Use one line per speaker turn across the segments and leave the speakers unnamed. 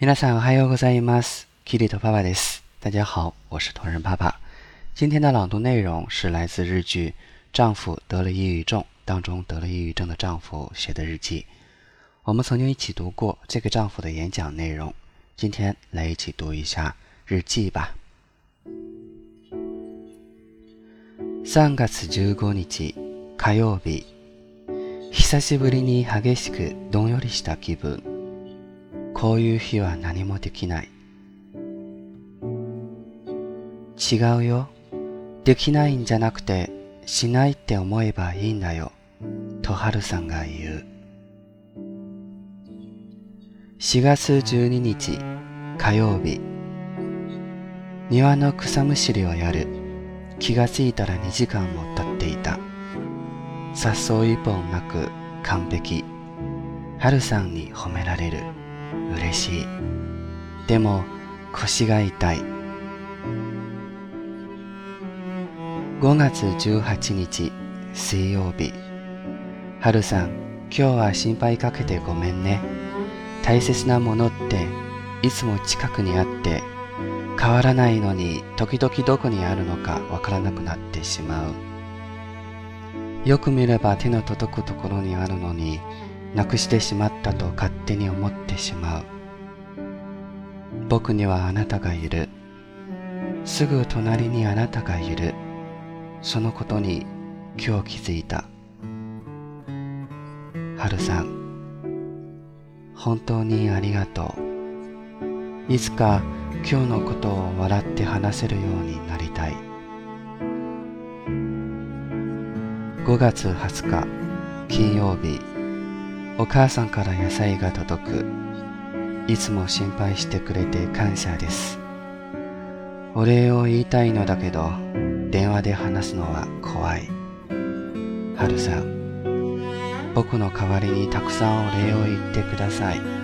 皆さんおはようございます。キリト爸爸です。大家好，我是同人爸爸。今天的朗读内容是来自日剧《丈夫得了抑郁症》当中得了抑郁症的丈夫写的日记。我们曾经一起读过这个丈夫的演讲内容，今天来一起读一下日記吧。3月15日火曜日久しぶりに激しくどんよりした気分 こういう日は何もできない。違うよ。できないんじゃなくてしないって思えばいいんだよ。とはるさんが言う。4月12日火曜日。庭の草むしりをやる。気がついたら2時間も経っていた。雑草一本なく完璧。春さんに褒められる。嬉しい。でも腰が痛い。5月18日水曜日。春さん今日は心配かけてごめんね。大切なものっていつも近くにあって変わらないのに時々どこにあるのかわからなくなってしまう。よく見れば手の届くところにあるのになくしてしまったと勝手に思ってしまう。僕にはあなたがいる。すぐ隣にあなたがいる。そのことに今日気づいた。春さん本当にありがとう。いつか今日のことを笑って話せるようになりたい。5月20日金曜日。お母さんから野菜が届くいつも心配してくれて感謝ですお礼を言いたいのだけど電話で話すのは怖い春さん僕の代わりにたくさんお礼を言ってください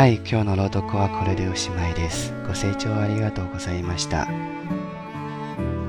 はい、今日の朗読はこれでおしまいです。ご清聴ありがとうございました。